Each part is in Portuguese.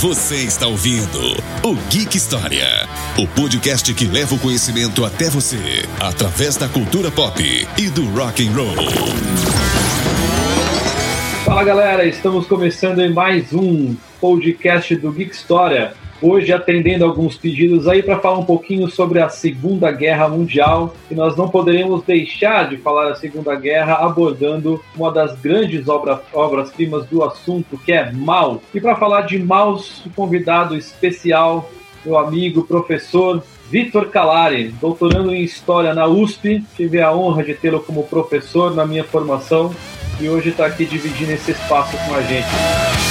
Você está ouvindo o Geek História, o podcast que leva o conhecimento até você através da cultura pop e do rock and roll. Fala galera, estamos começando em mais um podcast do Geek História. Hoje atendendo alguns pedidos aí para falar um pouquinho sobre a Segunda Guerra Mundial e nós não poderíamos deixar de falar da Segunda Guerra abordando uma das grandes obra, obras-primas do assunto que é Maus. E para falar de o convidado especial, meu amigo professor Vitor Calari, doutorando em História na USP, tive a honra de tê-lo como professor na minha formação e hoje está aqui dividindo esse espaço com a gente.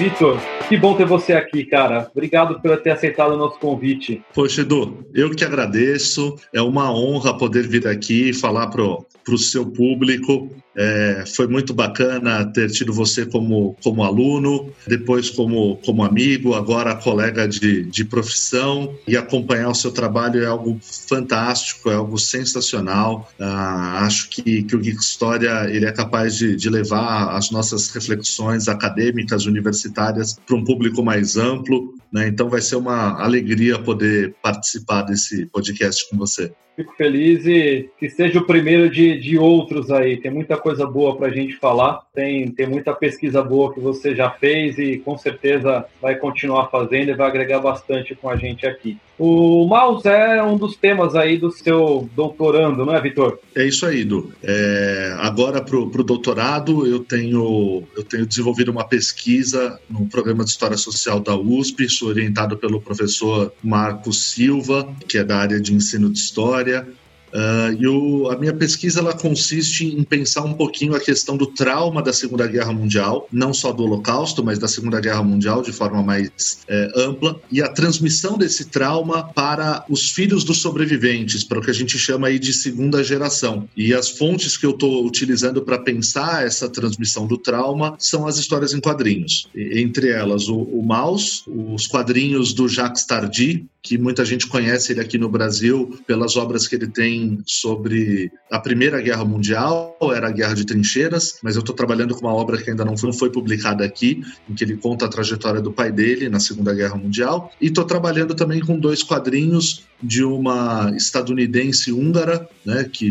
Vitor, que bom ter você aqui, cara. Obrigado por ter aceitado o nosso convite. Poxa, Edu, eu que agradeço. É uma honra poder vir aqui e falar para o seu público é, foi muito bacana ter tido você como, como aluno, depois como, como amigo, agora colega de, de profissão e acompanhar o seu trabalho é algo fantástico, é algo sensacional. Ah, acho que, que o Geek História ele é capaz de, de levar as nossas reflexões acadêmicas, universitárias para um público mais amplo. Né? Então vai ser uma alegria poder participar desse podcast com você. Fico feliz e que seja o primeiro de, de outros aí. Tem muita coisa boa para a gente falar, tem, tem muita pesquisa boa que você já fez e com certeza vai continuar fazendo e vai agregar bastante com a gente aqui. O mouse é um dos temas aí do seu doutorando, não é, Vitor? É isso aí, Du. É, agora, para o doutorado, eu tenho, eu tenho desenvolvido uma pesquisa no programa de História Social da USP, sou orientado pelo professor Marcos Silva, que é da área de ensino de História. Uh, e o, a minha pesquisa ela consiste em pensar um pouquinho a questão do trauma da Segunda Guerra Mundial, não só do Holocausto, mas da Segunda Guerra Mundial de forma mais é, ampla, e a transmissão desse trauma para os filhos dos sobreviventes, para o que a gente chama aí de segunda geração. E as fontes que eu estou utilizando para pensar essa transmissão do trauma são as histórias em quadrinhos. Entre elas, o, o Maus, os quadrinhos do Jacques Tardy, que muita gente conhece ele aqui no Brasil pelas obras que ele tem sobre a Primeira Guerra Mundial, era a Guerra de Trincheiras, mas eu estou trabalhando com uma obra que ainda não foi, não foi, publicada aqui, em que ele conta a trajetória do pai dele na Segunda Guerra Mundial, e estou trabalhando também com dois quadrinhos de uma estadunidense húngara, né, que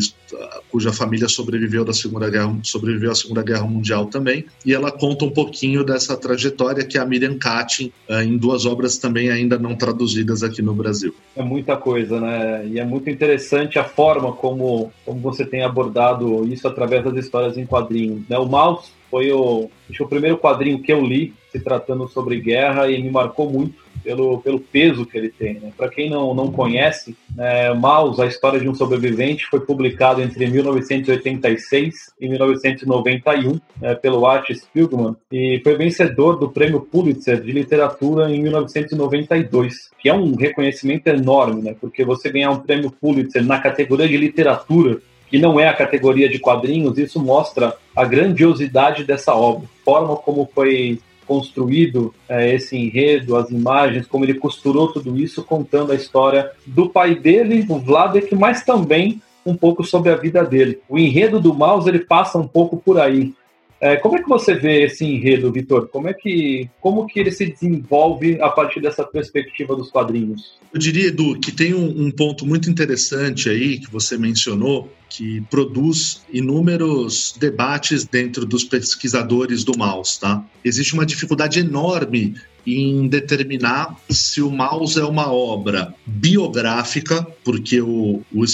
cuja família sobreviveu da Segunda Guerra, sobreviveu à Segunda Guerra Mundial também, e ela conta um pouquinho dessa trajetória que é a Miriam Katin, eh, em duas obras também ainda não traduzidas aqui no Brasil. É muita coisa, né? E é muito interessante a forma como, como você tem abordado isso através das histórias em quadrinhos. Né? O Maus foi o, o primeiro quadrinho que eu li se tratando sobre guerra e me marcou muito pelo, pelo peso que ele tem. Né? Para quem não, não conhece, né, Maus, a história de um sobrevivente, foi publicado entre 1986 e 1991 né, pelo Art Spiegelman e foi vencedor do Prêmio Pulitzer de Literatura em 1992, que é um reconhecimento enorme, né? porque você ganhar um Prêmio Pulitzer na categoria de literatura que não é a categoria de quadrinhos, isso mostra a grandiosidade dessa obra, a forma como foi construído é, esse enredo, as imagens, como ele costurou tudo isso, contando a história do pai dele, o Vladek, mas também um pouco sobre a vida dele. O enredo do Maus ele passa um pouco por aí. É, como é que você vê esse enredo, Vitor? Como é que como que ele se desenvolve a partir dessa perspectiva dos quadrinhos? Eu diria, Edu, que tem um, um ponto muito interessante aí que você mencionou, que produz inúmeros debates dentro dos pesquisadores do mouse, tá? Existe uma dificuldade enorme em determinar se o mouse é uma obra biográfica, porque o, o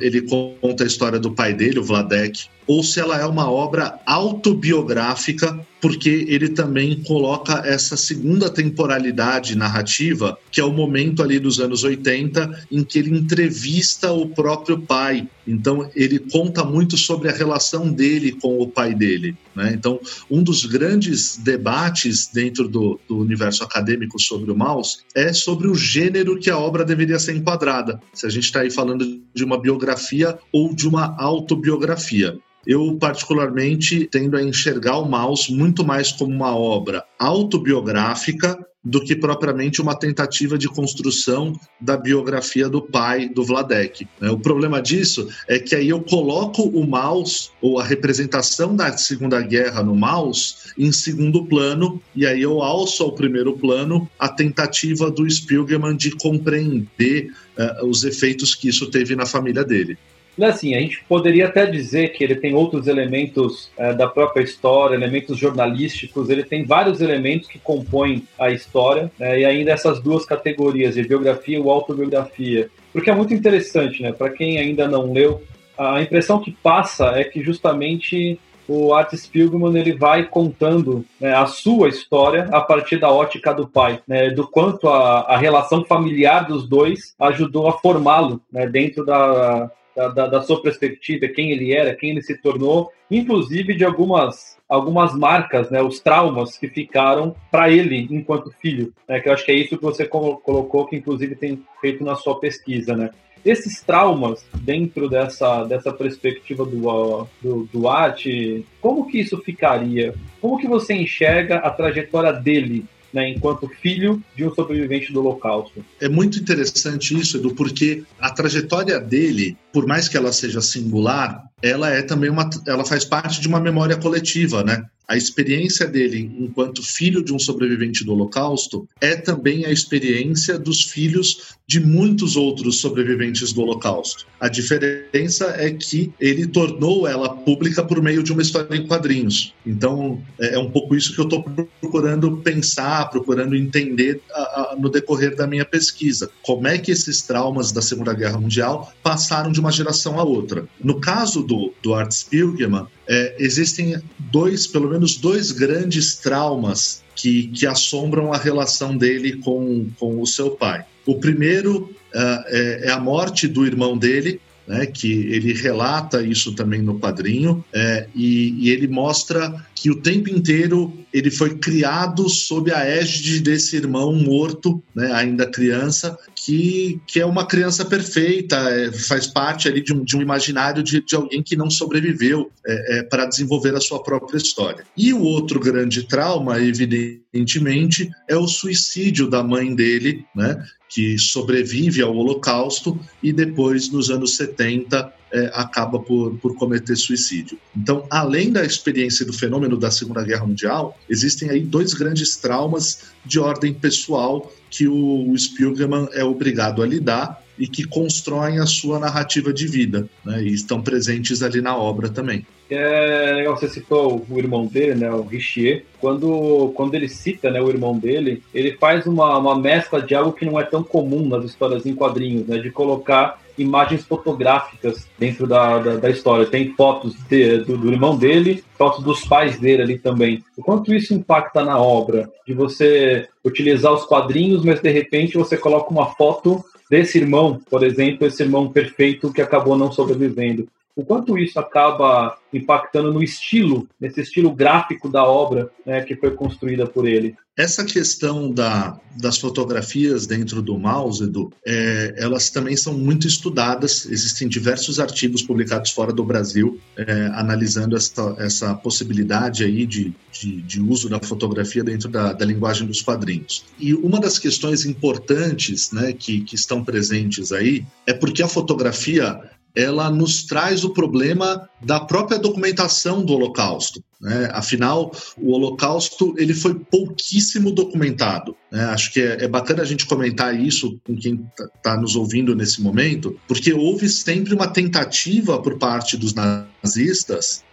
ele conta a história do pai dele, o Vladek, ou se ela é uma obra autobiográfica, porque ele também coloca essa segunda temporalidade narrativa, que é o momento ali dos anos 80 em que ele entrevista o próprio pai. Então ele conta muito sobre a relação dele com o pai dele. Né? Então um dos grandes debates dentro do, do universo acadêmico sobre o Maus é sobre o gênero que a obra deveria ser enquadrada. Se a gente está aí falando de uma biografia ou de uma autobiografia eu particularmente tendo a enxergar o Maus muito mais como uma obra autobiográfica do que propriamente uma tentativa de construção da biografia do pai do Vladek. Né? O problema disso é que aí eu coloco o mouse, ou a representação da Segunda Guerra no mouse, em segundo plano, e aí eu alço ao primeiro plano a tentativa do Spielman de compreender uh, os efeitos que isso teve na família dele. Assim, a gente poderia até dizer que ele tem outros elementos é, da própria história, elementos jornalísticos, ele tem vários elementos que compõem a história, né, e ainda essas duas categorias, de biografia ou autobiografia. Porque é muito interessante, né? Para quem ainda não leu, a impressão que passa é que justamente o Art Spiegelman ele vai contando né, a sua história a partir da ótica do pai, né, do quanto a, a relação familiar dos dois ajudou a formá-lo né, dentro da, da, da, sua perspectiva, quem ele era, quem ele se tornou, inclusive de algumas algumas marcas, né, os traumas que ficaram para ele enquanto filho, né, que eu acho que é isso que você colocou, que inclusive tem feito na sua pesquisa, né. Esses traumas dentro dessa, dessa perspectiva do, do, do arte, como que isso ficaria? Como que você enxerga a trajetória dele né, enquanto filho de um sobrevivente do Holocausto. É muito interessante isso, Edu, porque a trajetória dele, por mais que ela seja singular, ela é também uma, ela faz parte de uma memória coletiva, né? A experiência dele enquanto filho de um sobrevivente do Holocausto é também a experiência dos filhos de muitos outros sobreviventes do Holocausto. A diferença é que ele tornou ela pública por meio de uma história em quadrinhos. Então, é, é um pouco isso que eu estou procurando pensar, procurando entender a, a, no decorrer da minha pesquisa. Como é que esses traumas da Segunda Guerra Mundial passaram de uma geração a outra? No caso do, do Art Spiegelman, é, existem dois, pelo menos dois grandes traumas que, que assombram a relação dele com, com o seu pai. O primeiro uh, é, é, a morte do irmão dele, né, que ele relata isso também no quadrinho, é, e, e, ele mostra que o tempo inteiro ele foi criado sob a égide desse irmão morto, né, ainda criança, que, que é uma criança perfeita, é, faz parte ali de um, de um imaginário de, de alguém que não sobreviveu é, é para desenvolver a sua própria história. E o outro grande trauma, evidentemente, é o suicídio da mãe dele, né, que sobrevive ao Holocausto e depois, nos anos 70, é, acaba por, por cometer suicídio. Então, além da experiência do fenômeno da Segunda Guerra Mundial, existem aí dois grandes traumas de ordem pessoal que o, Spielman é obrigado a lidar e que constroem a sua narrativa de vida, né? E estão presentes ali na obra também. É legal, você citou o irmão dele, né, o Richier. Quando, quando ele cita né, o irmão dele, ele faz uma, uma mescla de algo que não é tão comum nas histórias em quadrinhos, né, de colocar imagens fotográficas dentro da, da, da história. Tem fotos de, do, do, irmão dele, fotos dos pais dele ali também. O quanto isso impacta na obra? De você utilizar os quadrinhos, mas de repente você coloca uma foto desse irmão, por exemplo, esse irmão perfeito que acabou não sobrevivendo. O quanto isso acaba impactando no estilo, nesse estilo gráfico da obra né, que foi construída por ele. Essa questão da, das fotografias dentro do mouse, Edu, é, elas também são muito estudadas. Existem diversos artigos publicados fora do Brasil é, analisando essa, essa possibilidade aí de, de, de, uso da fotografia dentro da, da linguagem dos quadrinhos. E uma das questões importantes né, que, que estão presentes aí é porque a fotografia ela nos traz o problema da própria documentação do Holocausto. Né? Afinal, o Holocausto ele foi pouquíssimo documentado. Né? Acho que é, é, bacana a gente comentar isso com quem está tá nos ouvindo nesse momento, porque houve sempre uma tentativa por parte dos nazistas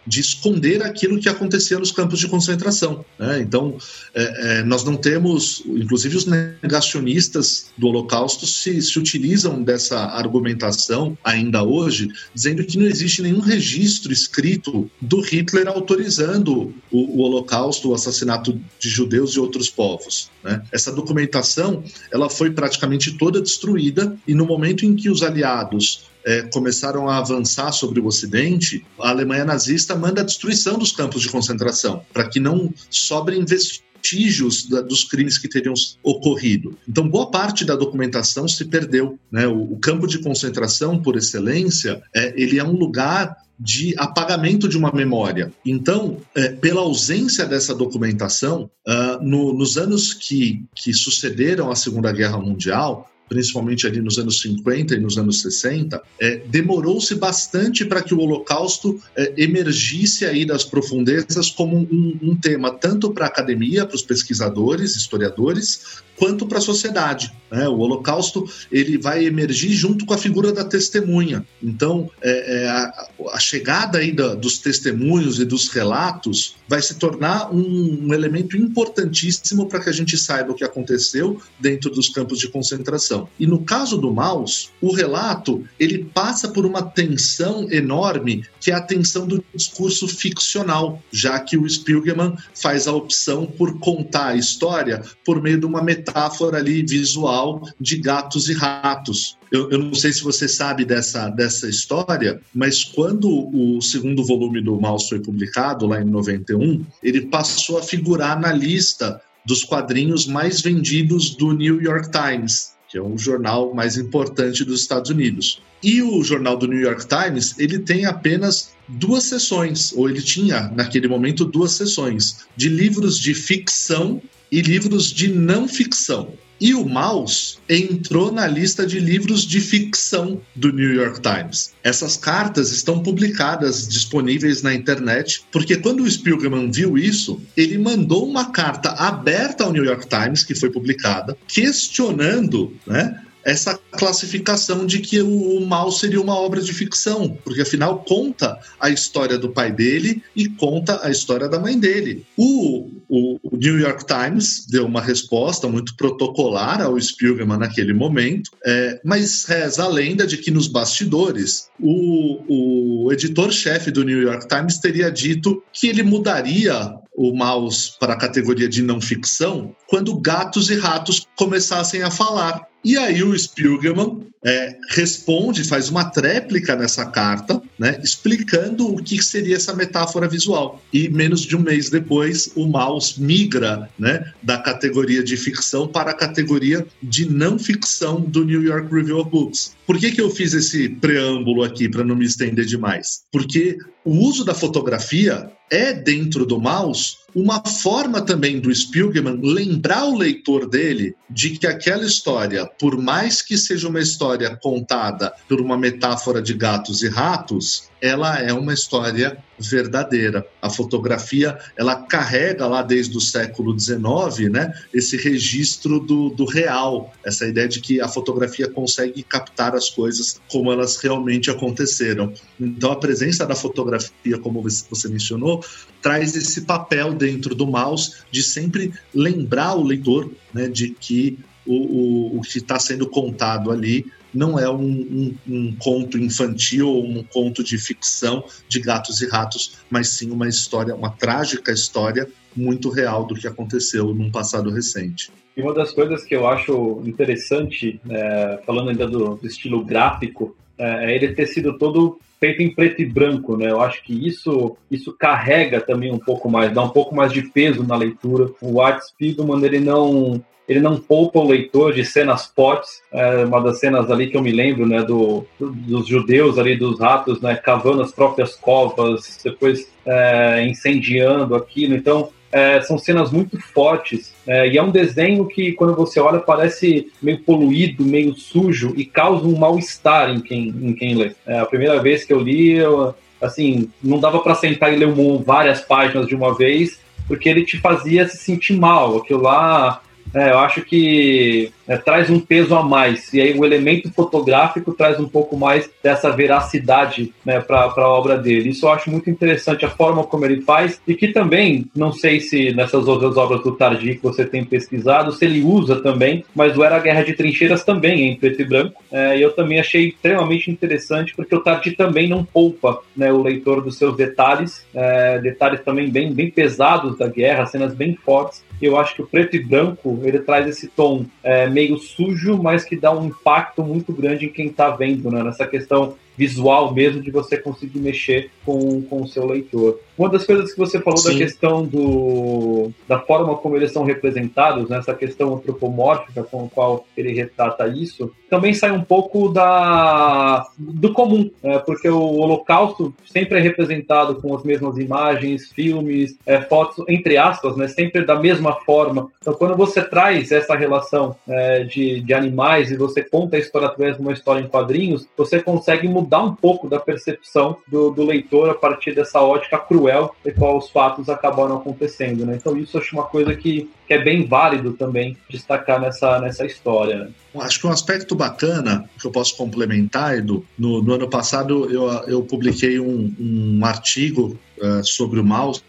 de esconder aquilo que acontecia nos campos de concentração. Né? Então, é, é, nós não temos, inclusive os negacionistas do Holocausto se, se utilizam dessa argumentação ainda hoje, dizendo que não existe nenhum registro escrito do Hitler autorizando o, o Holocausto, o assassinato de judeus e outros povos. Né? Essa documentação ela foi praticamente toda destruída e no momento em que os aliados é, começaram a avançar sobre o Ocidente, a Alemanha nazista manda a destruição dos campos de concentração para que não sobrem vestígios da, dos crimes que teriam ocorrido. Então, boa parte da documentação se perdeu. Né? O, o campo de concentração, por excelência, é, ele é um lugar de apagamento de uma memória. Então, é, pela ausência dessa documentação, uh, no, nos anos que, que sucederam a Segunda Guerra Mundial, principalmente ali nos anos 50 e nos anos 60, é, demorou-se bastante para que o Holocausto é, emergisse aí das profundezas como um, um tema tanto para a academia, para os pesquisadores, historiadores, quanto para a sociedade. Né? O Holocausto ele vai emergir junto com a figura da testemunha. Então, é, é, a, a, chegada aí da, dos testemunhos e dos relatos vai se tornar um, um elemento importantíssimo para que a gente saiba o que aconteceu dentro dos campos de concentração. E no caso do Maus, o relato ele passa por uma tensão enorme, que é a tensão do discurso ficcional, já que o Spiegelman faz a opção por contar a história por meio de uma metáfora ali visual de gatos e ratos. Eu, eu, não sei se você sabe dessa, dessa história, mas quando o segundo volume do Maus foi publicado, lá em 91, ele passou a figurar na lista dos quadrinhos mais vendidos do New York Times, que é o jornal mais importante dos Estados Unidos. E o jornal do New York Times, ele tem apenas duas sessões, ou ele tinha naquele momento duas sessões, de livros de ficção e livros de não ficção. E o Mouse entrou na lista de livros de ficção do New York Times. Essas cartas estão publicadas, disponíveis na internet, porque quando o Spielman viu isso, ele mandou uma carta aberta ao New York Times, que foi publicada, questionando né, essa classificação de que o, mal seria uma obra de ficção, porque afinal conta a história do pai dele e conta a história da mãe dele. O, o, o New York Times deu uma resposta muito protocolar ao Spielman naquele momento, é, mas reza a lenda de que nos bastidores o, o editor-chefe do New York Times teria dito que ele mudaria o mouse para a categoria de não ficção quando gatos e ratos começassem a falar. E aí o Spielman é, responde, faz uma tréplica nessa carta, né, explicando o que seria essa metáfora visual. E menos de um mês depois, o Maus migra né, da categoria de ficção para a categoria de não ficção do New York Review of Books. Por que, que eu fiz esse preâmbulo aqui, para não me estender demais? Porque o uso da fotografia é, dentro do mouse, uma forma também do Spielman lembrar o leitor dele de que aquela história, por mais que seja uma história contada por uma metáfora de gatos e ratos, ela é uma história verdadeira. A fotografia, ela carrega lá desde o século XIX, né, esse registro do, do real, essa ideia de que a fotografia consegue captar as coisas como elas realmente aconteceram. Então, a presença da fotografia, como você mencionou, traz esse papel dentro do mouse de sempre lembrar o leitor né, de que o, o, o que está sendo contado ali não é um, um, um, conto infantil ou um conto de ficção de gatos e ratos, mas sim uma história, uma trágica história muito real do que aconteceu num passado recente. E uma das coisas que eu acho interessante, é, falando ainda do, do estilo gráfico, é, é ele ter sido todo feito em preto e branco, né? Eu acho que isso isso carrega também um pouco mais, dá um pouco mais de peso na leitura. O Art Spiegelman, ele não ele não poupa o leitor de cenas fortes. É uma das cenas ali que eu me lembro, né, do, do dos judeus ali, dos ratos, né, cavando as próprias covas, depois é, incendiando aquilo. Então, é, são cenas muito fortes é, e é um desenho que, quando você olha, parece meio poluído, meio sujo e causa um mal-estar em quem, em quem lê. É, a primeira vez que eu li, eu, assim, não dava para sentar e ler um, várias páginas de uma vez, porque ele te fazia se sentir mal. Aquilo lá é, eu acho que é, traz um peso a mais. E aí o elemento fotográfico traz um pouco mais dessa veracidade né, para a obra dele. Isso eu acho muito interessante, a forma como ele faz, e que também, não sei se nessas outras obras do Tardi que você tem pesquisado, se ele usa também, mas o Era a Guerra de Trincheiras também é em preto e branco. É, e eu também achei extremamente interessante, porque o Tardi também não poupa né, o leitor dos seus detalhes, é, detalhes também bem, bem pesados da guerra, cenas bem fortes. E eu acho que o preto e branco ele traz esse tom é, meio sujo, mas que dá um impacto muito grande em quem está vendo, né? Nessa questão visual mesmo de você conseguir mexer com, com o seu leitor. Uma das coisas que você falou Sim. da questão do, da forma como eles são representados, né, essa questão antropomórfica com a qual ele retrata isso, também sai um pouco da, do comum, né, porque o Holocausto sempre é representado com as mesmas imagens, filmes, é, fotos, entre aspas, né, sempre da mesma forma. Então, quando você traz essa relação é, de, de animais e você conta a história através de uma história em quadrinhos, você consegue mudar um pouco da percepção do, do leitor a partir dessa ótica cruel e qual os fatos acabaram acontecendo. Né? Então, isso acho uma coisa que, que é bem válido também destacar nessa, nessa história. Né? Acho que um aspecto bacana que eu posso complementar, Edu, no, no ano passado eu, eu publiquei um, um artigo uh, sobre o mouse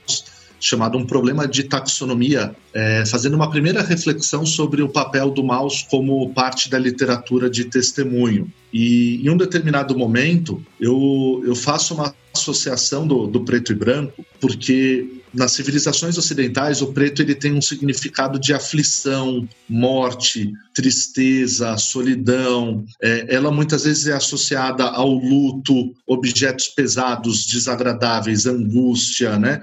chamado Um Problema de Taxonomia, é, fazendo uma primeira reflexão sobre o papel do mouse como parte da literatura de testemunho. E em um determinado momento, eu, eu faço uma associação do, do preto e branco, porque nas civilizações ocidentais o preto ele tem um significado de aflição, morte, tristeza, solidão. É, ela muitas vezes é associada ao luto, objetos pesados, desagradáveis, angústia, né?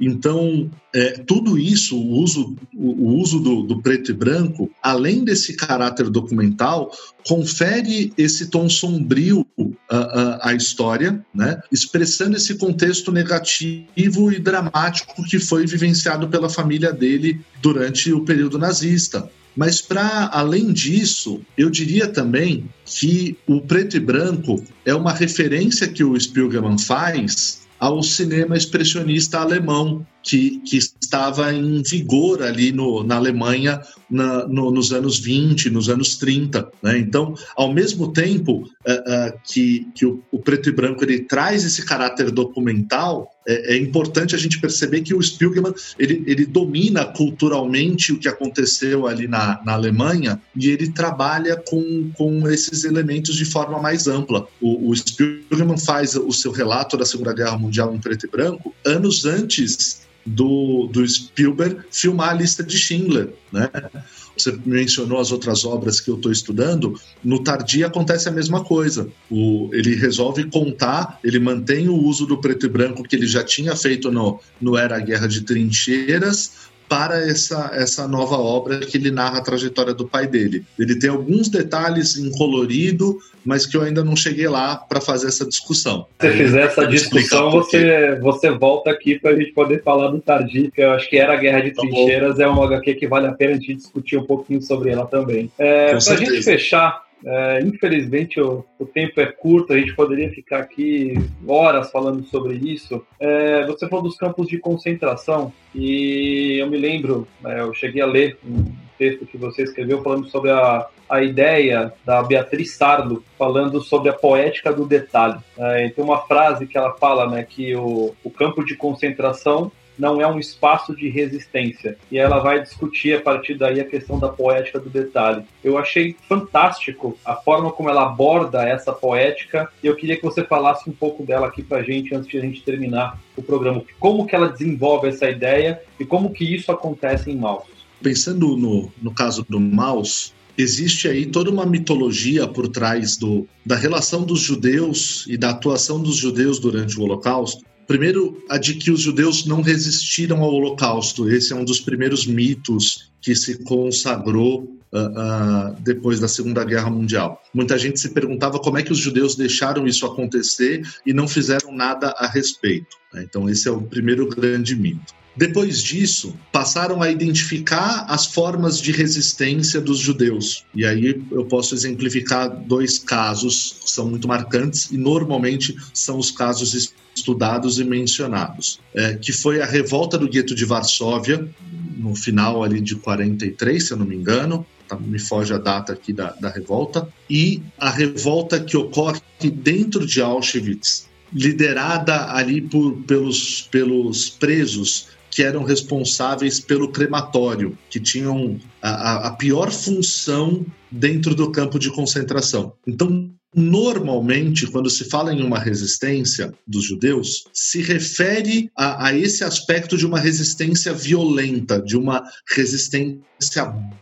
Então, é, tudo isso, o uso, o, uso do, do, preto e branco, além desse caráter documental, confere esse tom sombrio à, à história, né? expressando esse contexto negativo e dramático que foi vivenciado pela família dele durante o período nazista. Mas, para além disso, eu diria também que o preto e branco é uma referência que o Spielberg faz ao cinema expressionista alemão, que, que estava em vigor ali no, na Alemanha na, no, nos anos 20, nos anos 30. Né? Então, ao mesmo tempo uh, uh, que, que o, o, preto e branco ele traz esse caráter documental, é, é, importante a gente perceber que o Spielberg ele, ele domina culturalmente o que aconteceu ali na, na Alemanha e ele trabalha com, com esses elementos de forma mais ampla. O, o faz o seu relato da Segunda Guerra Mundial em preto e branco anos antes do, do Spielberg filmar a lista de Schindler, né? Você mencionou as outras obras que eu estou estudando. No Tardi acontece a mesma coisa. O, ele resolve contar, ele mantém o uso do preto e branco que ele já tinha feito no, no Era a Guerra de Trincheiras, para essa, essa nova obra que ele narra a trajetória do pai dele. Ele tem alguns detalhes em colorido, mas que eu ainda não cheguei lá para fazer essa discussão. Se você fizer essa discussão, você, você volta aqui para a gente poder falar do Tardi, que eu acho que era a Guerra de tá Trincheiras, é uma HQ que vale a pena a gente discutir um pouquinho sobre ela também. É, para a gente fechar, é, infelizmente o, o, tempo é curto, a gente poderia ficar aqui horas falando sobre isso. É, você falou dos campos de concentração e eu me lembro, é, eu cheguei a ler um texto que você escreveu falando sobre a, a ideia da Beatriz Sardo, falando sobre a poética do detalhe. Tem uma frase que ela fala né, que o, o campo de concentração não é um espaço de resistência. E ela vai discutir a partir daí a questão da poética do detalhe. Eu achei fantástico a forma como ela aborda essa poética e eu queria que você falasse um pouco dela aqui pra gente antes de a gente terminar o programa. Como que ela desenvolve essa ideia e como que isso acontece em Maus. Pensando no, no caso do Maus, existe aí toda uma mitologia por trás do, da relação dos judeus e da atuação dos judeus durante o Holocausto Primeiro, a de que os judeus não resistiram ao Holocausto. Esse é um dos primeiros mitos que se consagrou Uh, uh, depois da Segunda Guerra Mundial. Muita gente se perguntava como é que os judeus deixaram isso acontecer e não fizeram nada a respeito. Né? Então, esse é o primeiro grande mito. Depois disso, passaram a identificar as formas de resistência dos judeus. E aí eu posso exemplificar dois casos que são muito marcantes e normalmente são os casos estudados e mencionados, é, que foi a revolta do gueto de Varsóvia, no final ali de 43, se eu não me engano, tá, me foge a data aqui da, da revolta, e a revolta que ocorre dentro de Auschwitz, liderada ali por, pelos, pelos presos que eram responsáveis pelo crematório, que tinham a, a pior função dentro do campo de concentração. Então, normalmente, quando se fala em uma resistência dos judeus, se refere a, a, esse aspecto de uma resistência violenta, de uma resistência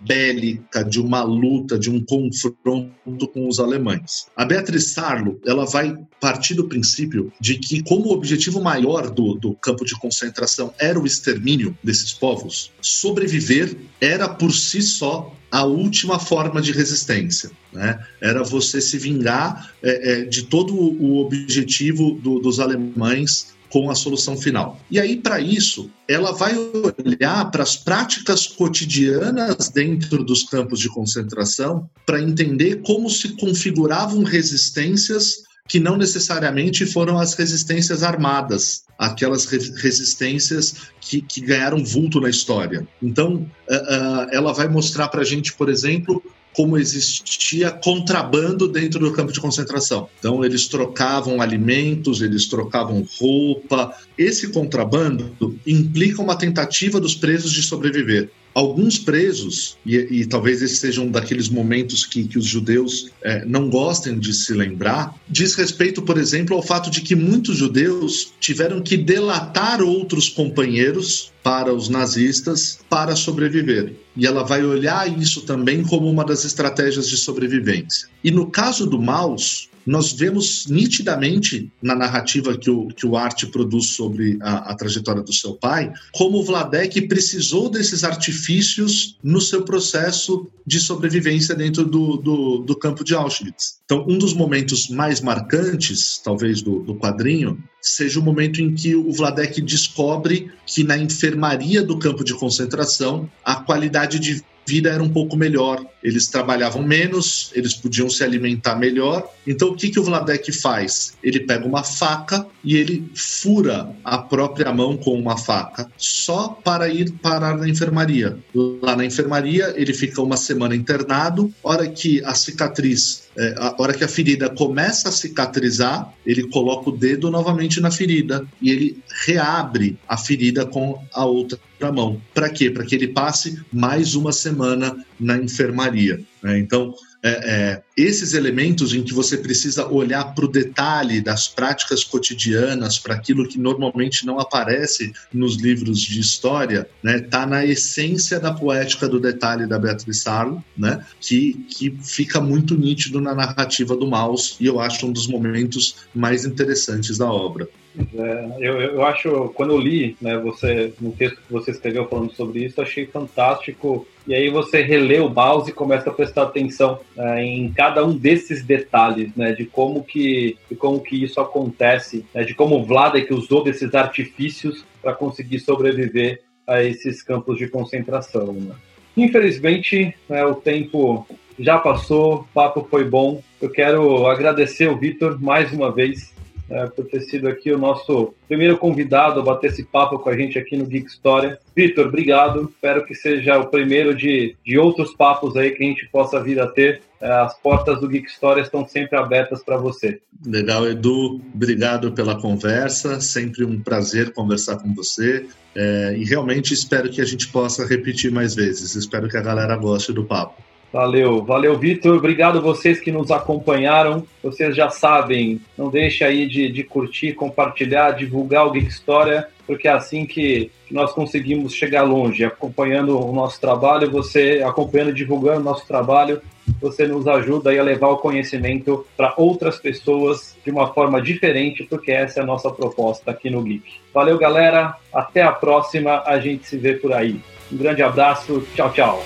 bélica, de uma luta, de um confronto com os alemães. A Beatriz Sarlo, ela vai partir do princípio de que, como o objetivo maior do, do campo de concentração era o extermínio desses povos, sobreviver era por si só a última forma de resistência. Né? Era você se vingar é, é, de todo o objetivo do, dos alemães com a solução final. E aí, para isso, ela vai olhar para as práticas cotidianas dentro dos campos de concentração para entender como se configuravam resistências que não necessariamente foram as resistências armadas, aquelas resistências que, que ganharam vulto na história. Então, uh, uh, ela vai mostrar para a gente, por exemplo, como existia contrabando dentro do campo de concentração. Então, eles trocavam alimentos, eles trocavam roupa. Esse contrabando implica uma tentativa dos presos de sobreviver. Alguns presos, e, e, talvez esse seja um daqueles momentos que, que os judeus é, não gostem de se lembrar, diz respeito, por exemplo, ao fato de que muitos judeus tiveram que delatar outros companheiros para os nazistas para sobreviver. E ela vai olhar isso também como uma das estratégias de sobrevivência. E no caso do Maus, nós vemos nitidamente na narrativa que o, que o Arte produz sobre a, a trajetória do seu pai, como o Vladek precisou desses artifícios no seu processo de sobrevivência dentro do, do, do campo de Auschwitz. Então, um dos momentos mais marcantes, talvez, do, do quadrinho, seja o momento em que o Vladek descobre que na enfermaria do campo de concentração a qualidade de vida era um pouco melhor. Eles trabalhavam menos, eles podiam se alimentar melhor. Então, o que, que o Vladek faz? Ele pega uma faca e ele fura a própria mão com uma faca, só para ir parar na enfermaria. Lá na enfermaria, ele fica uma semana internado. Hora que a cicatriz, é, a hora que a ferida começa a cicatrizar, ele coloca o dedo novamente na ferida e ele reabre a ferida com a outra mão. Para quê? Para que ele passe mais uma semana na enfermaria faria. Né? Então, é, é, esses elementos em que você precisa olhar para o detalhe das práticas cotidianas, para aquilo que normalmente não aparece nos livros de história, né, tá na essência da poética do detalhe da Beatriz Sarlo, né, que, que fica muito nítido na narrativa do Maus e eu acho um dos momentos mais interessantes da obra. É, eu, eu acho, quando eu li né, você, no texto que você escreveu falando sobre isso, achei fantástico. E aí você relê o mouse e começa a prestar atenção é, em cada um desses detalhes, né, de como que, de como que isso acontece, né, de como o Vladek usou desses artifícios para conseguir sobreviver a esses campos de concentração. Né. Infelizmente, né, o tempo já passou, o papo foi bom. Eu quero agradecer o Vitor mais uma vez é, por ter sido aqui o nosso primeiro convidado a bater esse papo com a gente aqui no Geek História. Vitor, obrigado. Espero que seja o primeiro de, de outros papos aí que a gente possa vir a ter. É, as portas do Geek História estão sempre abertas para você. Legal, Edu. Obrigado pela conversa. Sempre um prazer conversar com você. É, e realmente espero que a gente possa repetir mais vezes. Espero que a galera goste do papo. Valeu, valeu, Vitor. Obrigado a vocês que nos acompanharam. Vocês já sabem, não deixe aí de, de curtir, compartilhar, divulgar o Geek História, porque é assim que, nós conseguimos chegar longe, acompanhando o nosso trabalho, você acompanhando e divulgando o nosso trabalho, você nos ajuda a levar o conhecimento para outras pessoas de uma forma diferente, porque essa é a nossa proposta aqui no Geek. Valeu, galera. Até a próxima. A gente se vê por aí. Um grande abraço. Tchau, tchau.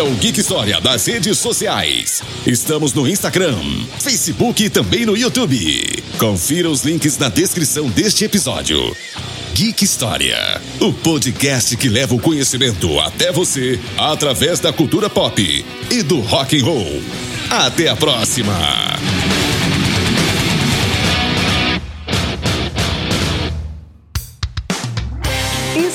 Siga o Geek História das redes sociais. Estamos no Instagram, Facebook e também no YouTube. Confira os links na descrição deste episódio. Geek História, o podcast que leva o conhecimento até você através da cultura pop e do rock and roll. Até a próxima.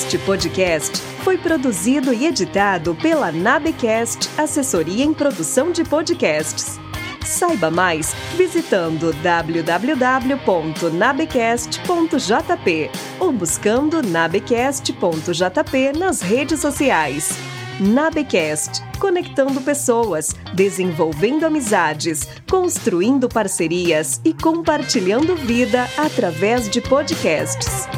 Este podcast foi produzido e editado pela Nabecast Assessoria em Produção de Podcasts. Saiba mais visitando www.nabecast.jp ou buscando nabecast.jp nas redes sociais. Nabecast, conectando pessoas, desenvolvendo amizades, construindo parcerias e compartilhando vida através de podcasts.